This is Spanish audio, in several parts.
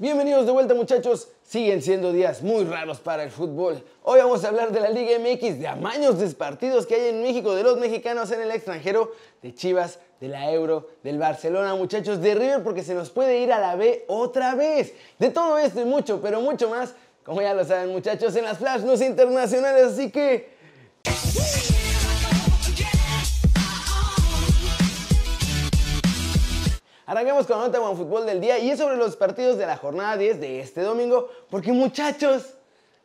Bienvenidos de vuelta muchachos, siguen siendo días muy raros para el fútbol. Hoy vamos a hablar de la Liga MX, de amaños de partidos que hay en México, de los mexicanos en el extranjero, de Chivas, de la Euro, del Barcelona muchachos, de River porque se nos puede ir a la B otra vez. De todo esto y mucho, pero mucho más, como ya lo saben muchachos, en las Flash News Internacionales, así que... Arranquemos con la nota de fútbol del día y es sobre los partidos de la jornada 10 de este domingo, porque muchachos,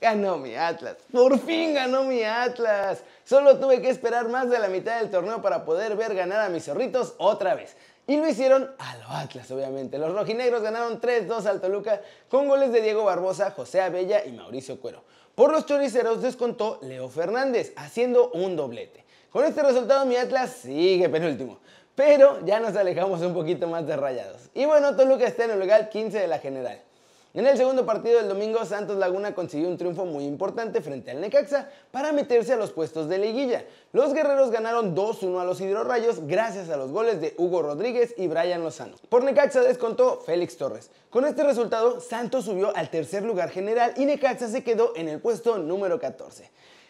ganó mi Atlas. Por fin ganó mi Atlas. Solo tuve que esperar más de la mitad del torneo para poder ver ganar a mis zorritos otra vez. Y lo hicieron a lo Atlas, obviamente. Los rojinegros ganaron 3-2 al Toluca con goles de Diego Barbosa, José Abella y Mauricio Cuero. Por los choriceros descontó Leo Fernández, haciendo un doblete. Con este resultado mi Atlas sigue penúltimo. Pero ya nos alejamos un poquito más de rayados. Y bueno, Toluca está en el lugar 15 de la general. En el segundo partido del domingo, Santos Laguna consiguió un triunfo muy importante frente al Necaxa para meterse a los puestos de liguilla. Los guerreros ganaron 2-1 a los hidrorrayos gracias a los goles de Hugo Rodríguez y Brian Lozano. Por Necaxa descontó Félix Torres. Con este resultado, Santos subió al tercer lugar general y Necaxa se quedó en el puesto número 14.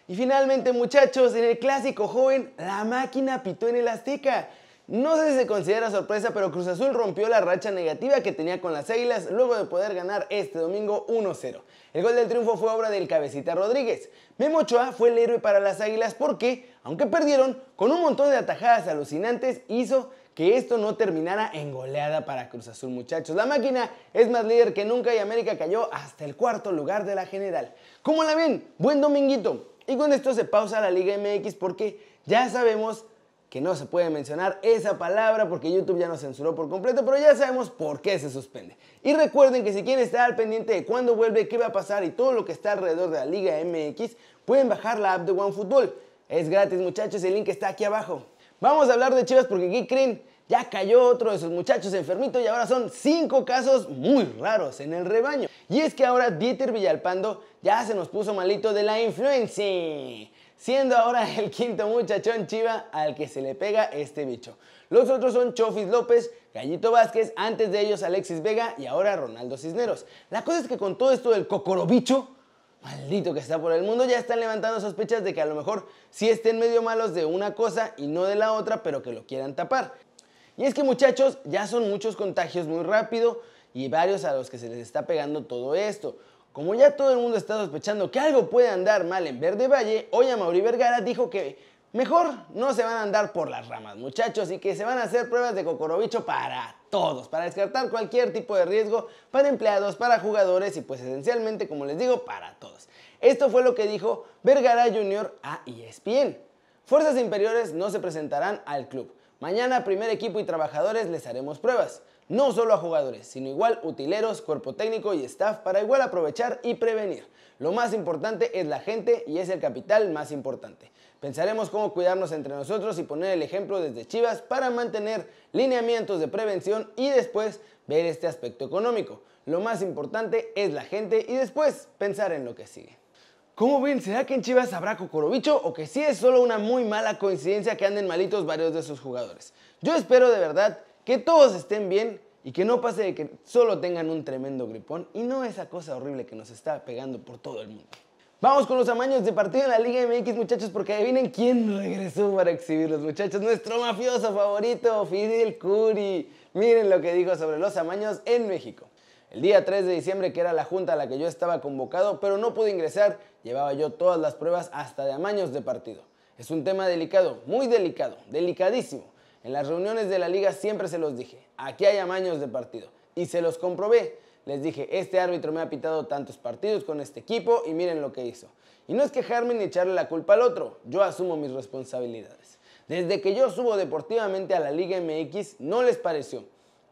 Y finalmente, muchachos, en el clásico joven, la máquina pitó en el Azteca. No sé si se considera sorpresa, pero Cruz Azul rompió la racha negativa que tenía con las Águilas luego de poder ganar este domingo 1-0. El gol del triunfo fue obra del cabecita Rodríguez. Memo Ochoa fue el héroe para las Águilas porque, aunque perdieron, con un montón de atajadas alucinantes hizo que esto no terminara en goleada para Cruz Azul, muchachos. La máquina es más líder que nunca y América cayó hasta el cuarto lugar de la general. ¿Cómo la ven? Buen dominguito. Y con esto se pausa la Liga MX porque ya sabemos que no se puede mencionar esa palabra porque YouTube ya nos censuró por completo, pero ya sabemos por qué se suspende. Y recuerden que si quieren estar al pendiente de cuándo vuelve, qué va a pasar y todo lo que está alrededor de la Liga MX, pueden bajar la app de OneFootball. Es gratis muchachos, el link está aquí abajo. Vamos a hablar de Chivas porque aquí creen? Ya cayó otro de sus muchachos enfermitos y ahora son cinco casos muy raros en el rebaño. Y es que ahora Dieter Villalpando ya se nos puso malito de la influencia siendo ahora el quinto muchachón chiva al que se le pega este bicho. Los otros son Chofis López, Gallito Vázquez, antes de ellos Alexis Vega y ahora Ronaldo Cisneros. La cosa es que con todo esto del cocorobicho, maldito que está por el mundo, ya están levantando sospechas de que a lo mejor sí estén medio malos de una cosa y no de la otra, pero que lo quieran tapar. Y es que muchachos, ya son muchos contagios muy rápido y varios a los que se les está pegando todo esto. Como ya todo el mundo está sospechando que algo puede andar mal en Verde Valle, hoy a Mauri Vergara dijo que mejor no se van a andar por las ramas, muchachos, y que se van a hacer pruebas de cocorobicho para todos, para descartar cualquier tipo de riesgo para empleados, para jugadores y pues esencialmente, como les digo, para todos. Esto fue lo que dijo Vergara Jr. a ESPN. Fuerzas inferiores no se presentarán al club. Mañana primer equipo y trabajadores les haremos pruebas no solo a jugadores, sino igual utileros, cuerpo técnico y staff para igual aprovechar y prevenir. Lo más importante es la gente y es el capital más importante. Pensaremos cómo cuidarnos entre nosotros y poner el ejemplo desde Chivas para mantener lineamientos de prevención y después ver este aspecto económico. Lo más importante es la gente y después pensar en lo que sigue. ¿Cómo ven? ¿Será que en Chivas habrá cocorobicho o que sí es solo una muy mala coincidencia que anden malitos varios de sus jugadores? Yo espero de verdad que todos estén bien y que no pase de que solo tengan un tremendo gripón y no esa cosa horrible que nos está pegando por todo el mundo. Vamos con los amaños de partido en la Liga MX, muchachos, porque adivinen quién regresó para exhibirlos, muchachos. Nuestro mafioso favorito, Fidel Curi. Miren lo que dijo sobre los amaños en México. El día 3 de diciembre, que era la junta a la que yo estaba convocado, pero no pude ingresar, llevaba yo todas las pruebas hasta de amaños de partido. Es un tema delicado, muy delicado, delicadísimo. En las reuniones de la liga siempre se los dije, aquí hay amaños de partido. Y se los comprobé. Les dije, este árbitro me ha pitado tantos partidos con este equipo y miren lo que hizo. Y no es quejarme ni echarle la culpa al otro, yo asumo mis responsabilidades. Desde que yo subo deportivamente a la Liga MX, no les pareció.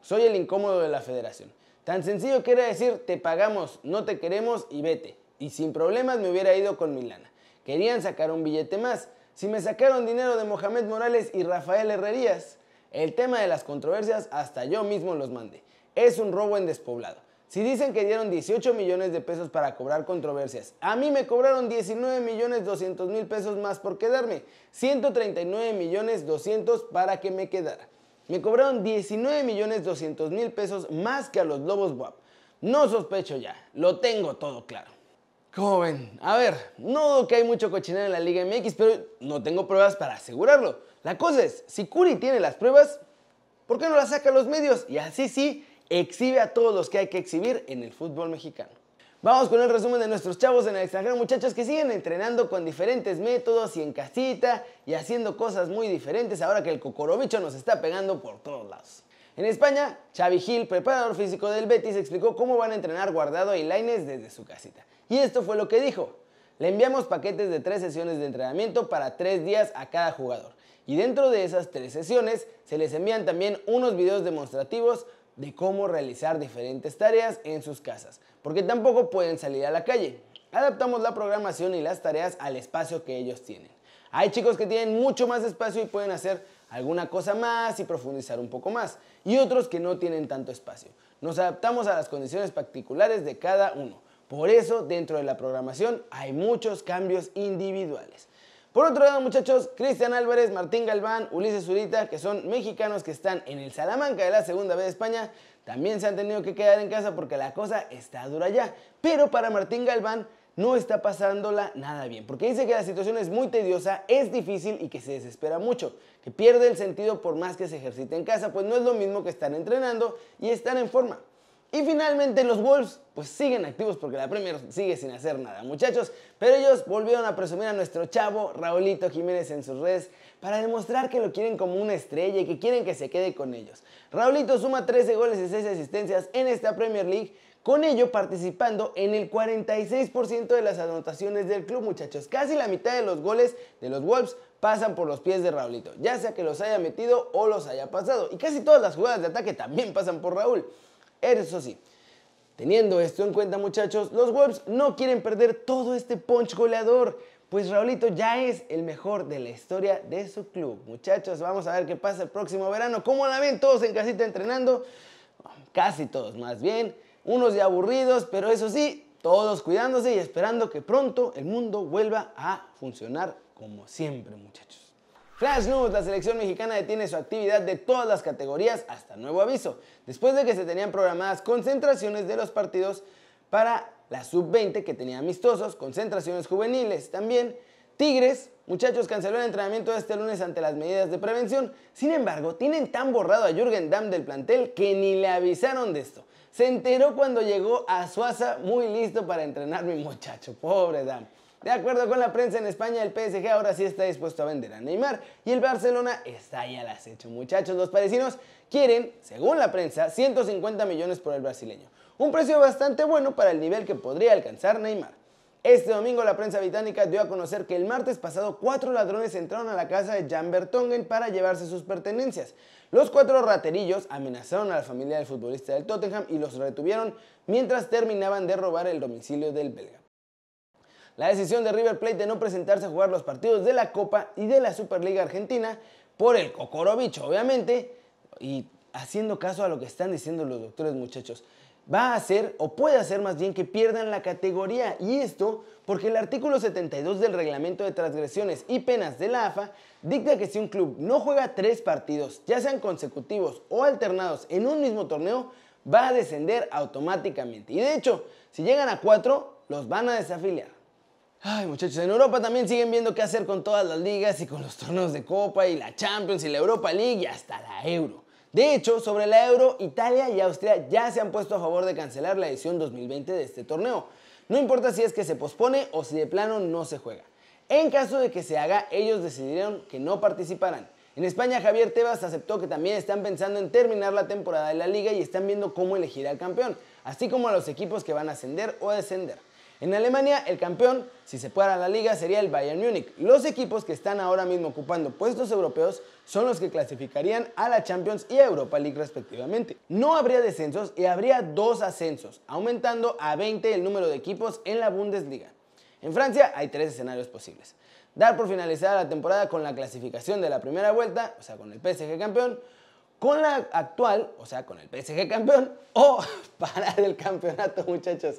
Soy el incómodo de la federación. Tan sencillo que era decir, te pagamos, no te queremos y vete. Y sin problemas me hubiera ido con mi lana. Querían sacar un billete más, si me sacaron dinero de Mohamed Morales y Rafael Herrerías, el tema de las controversias hasta yo mismo los mandé. Es un robo en despoblado. Si dicen que dieron 18 millones de pesos para cobrar controversias, a mí me cobraron 19 millones 200 mil pesos más por quedarme, 139 millones 200 para que me quedara. Me cobraron 19 millones 200 mil pesos más que a los Lobos WAP. No sospecho ya, lo tengo todo claro. Como ven, a ver, no dudo que hay mucho cochinero en la Liga MX, pero no tengo pruebas para asegurarlo. La cosa es, si Curi tiene las pruebas, ¿por qué no las saca a los medios? Y así sí, exhibe a todos los que hay que exhibir en el fútbol mexicano. Vamos con el resumen de nuestros chavos en el extranjero, muchachos que siguen entrenando con diferentes métodos y en casita y haciendo cosas muy diferentes ahora que el cocorobicho nos está pegando por todos lados. En España, Xavi Gil, preparador físico del Betis, explicó cómo van a entrenar Guardado y Laines desde su casita. Y esto fue lo que dijo. Le enviamos paquetes de tres sesiones de entrenamiento para tres días a cada jugador. Y dentro de esas tres sesiones se les envían también unos videos demostrativos de cómo realizar diferentes tareas en sus casas, porque tampoco pueden salir a la calle. Adaptamos la programación y las tareas al espacio que ellos tienen. Hay chicos que tienen mucho más espacio y pueden hacer alguna cosa más y profundizar un poco más, y otros que no tienen tanto espacio. Nos adaptamos a las condiciones particulares de cada uno. Por eso, dentro de la programación hay muchos cambios individuales. Por otro lado, muchachos, Cristian Álvarez, Martín Galván, Ulises Zurita, que son mexicanos que están en el Salamanca de la Segunda B de España, también se han tenido que quedar en casa porque la cosa está dura ya. Pero para Martín Galván no está pasándola nada bien, porque dice que la situación es muy tediosa, es difícil y que se desespera mucho, que pierde el sentido por más que se ejercite en casa, pues no es lo mismo que estar entrenando y estar en forma. Y finalmente los Wolves pues siguen activos porque la Premier sigue sin hacer nada, muchachos. Pero ellos volvieron a presumir a nuestro chavo Raulito Jiménez en sus redes para demostrar que lo quieren como una estrella y que quieren que se quede con ellos. Raulito suma 13 goles y 6 asistencias en esta Premier League, con ello participando en el 46% de las anotaciones del club, muchachos. Casi la mitad de los goles de los Wolves pasan por los pies de Raulito, ya sea que los haya metido o los haya pasado. Y casi todas las jugadas de ataque también pasan por Raúl. Eso sí, teniendo esto en cuenta muchachos, los Wolves no quieren perder todo este punch goleador, pues Raulito ya es el mejor de la historia de su club. Muchachos, vamos a ver qué pasa el próximo verano. ¿Cómo la ven todos en casita entrenando? Casi todos, más bien. Unos ya aburridos, pero eso sí, todos cuidándose y esperando que pronto el mundo vuelva a funcionar como siempre, muchachos. Flash News, la selección mexicana detiene su actividad de todas las categorías hasta nuevo aviso, después de que se tenían programadas concentraciones de los partidos para la sub-20 que tenía amistosos, concentraciones juveniles también. Tigres, muchachos, canceló el entrenamiento este lunes ante las medidas de prevención. Sin embargo, tienen tan borrado a Jürgen Damm del plantel que ni le avisaron de esto. Se enteró cuando llegó a Suaza muy listo para entrenar mi muchacho. Pobre Damm. De acuerdo con la prensa en España, el PSG ahora sí está dispuesto a vender a Neymar y el Barcelona está ahí al acecho. Muchachos, los parisinos quieren, según la prensa, 150 millones por el brasileño. Un precio bastante bueno para el nivel que podría alcanzar Neymar. Este domingo la prensa británica dio a conocer que el martes pasado cuatro ladrones entraron a la casa de Jan Bertongen para llevarse sus pertenencias. Los cuatro raterillos amenazaron a la familia del futbolista del Tottenham y los retuvieron mientras terminaban de robar el domicilio del belga. La decisión de River Plate de no presentarse a jugar los partidos de la Copa y de la Superliga Argentina por el Cocorobicho, obviamente, y haciendo caso a lo que están diciendo los doctores muchachos, va a hacer, o puede hacer más bien, que pierdan la categoría. Y esto porque el artículo 72 del reglamento de transgresiones y penas de la AFA dicta que si un club no juega tres partidos, ya sean consecutivos o alternados en un mismo torneo, va a descender automáticamente. Y de hecho, si llegan a cuatro, los van a desafiliar. Ay, muchachos, en Europa también siguen viendo qué hacer con todas las ligas y con los torneos de Copa y la Champions y la Europa League y hasta la Euro. De hecho, sobre la Euro, Italia y Austria ya se han puesto a favor de cancelar la edición 2020 de este torneo. No importa si es que se pospone o si de plano no se juega. En caso de que se haga, ellos decidieron que no participarán. En España, Javier Tebas aceptó que también están pensando en terminar la temporada de la liga y están viendo cómo elegir al campeón, así como a los equipos que van a ascender o descender. En Alemania, el campeón, si se fuera a la liga, sería el Bayern Múnich. Los equipos que están ahora mismo ocupando puestos europeos son los que clasificarían a la Champions y a Europa League respectivamente. No habría descensos y habría dos ascensos, aumentando a 20 el número de equipos en la Bundesliga. En Francia hay tres escenarios posibles. Dar por finalizada la temporada con la clasificación de la primera vuelta, o sea, con el PSG campeón, con la actual, o sea, con el PSG campeón, o parar el campeonato, muchachos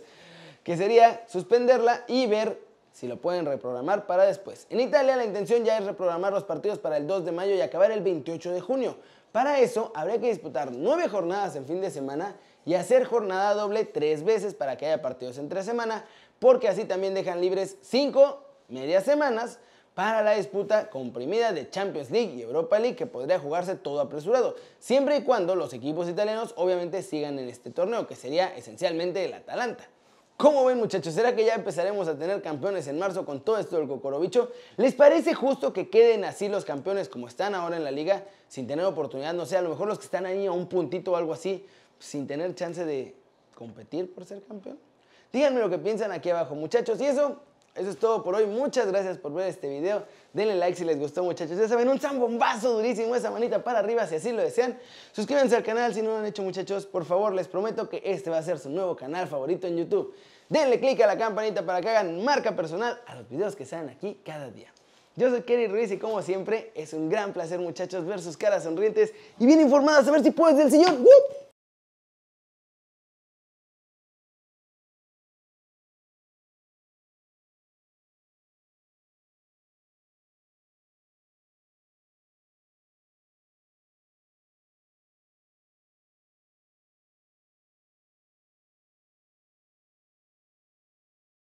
que sería suspenderla y ver si lo pueden reprogramar para después. En Italia la intención ya es reprogramar los partidos para el 2 de mayo y acabar el 28 de junio. Para eso habría que disputar 9 jornadas en fin de semana y hacer jornada doble tres veces para que haya partidos entre semana, porque así también dejan libres cinco medias semanas para la disputa comprimida de Champions League y Europa League que podría jugarse todo apresurado, siempre y cuando los equipos italianos obviamente sigan en este torneo, que sería esencialmente el Atalanta. ¿Cómo ven muchachos? ¿Será que ya empezaremos a tener campeones en marzo con todo esto del cocorobicho? ¿Les parece justo que queden así los campeones como están ahora en la liga sin tener oportunidad? No sé, a lo mejor los que están ahí a un puntito o algo así, sin tener chance de competir por ser campeón. Díganme lo que piensan aquí abajo muchachos. Y eso eso es todo por hoy. Muchas gracias por ver este video. Denle like si les gustó, muchachos. Ya saben, un zambombazo durísimo, esa manita para arriba si así lo desean. Suscríbanse al canal si no lo han hecho, muchachos. Por favor, les prometo que este va a ser su nuevo canal favorito en YouTube. Denle click a la campanita para que hagan marca personal a los videos que salen aquí cada día. Yo soy Kerry Ruiz y como siempre es un gran placer muchachos ver sus caras sonrientes y bien informadas a ver si puedes del señor.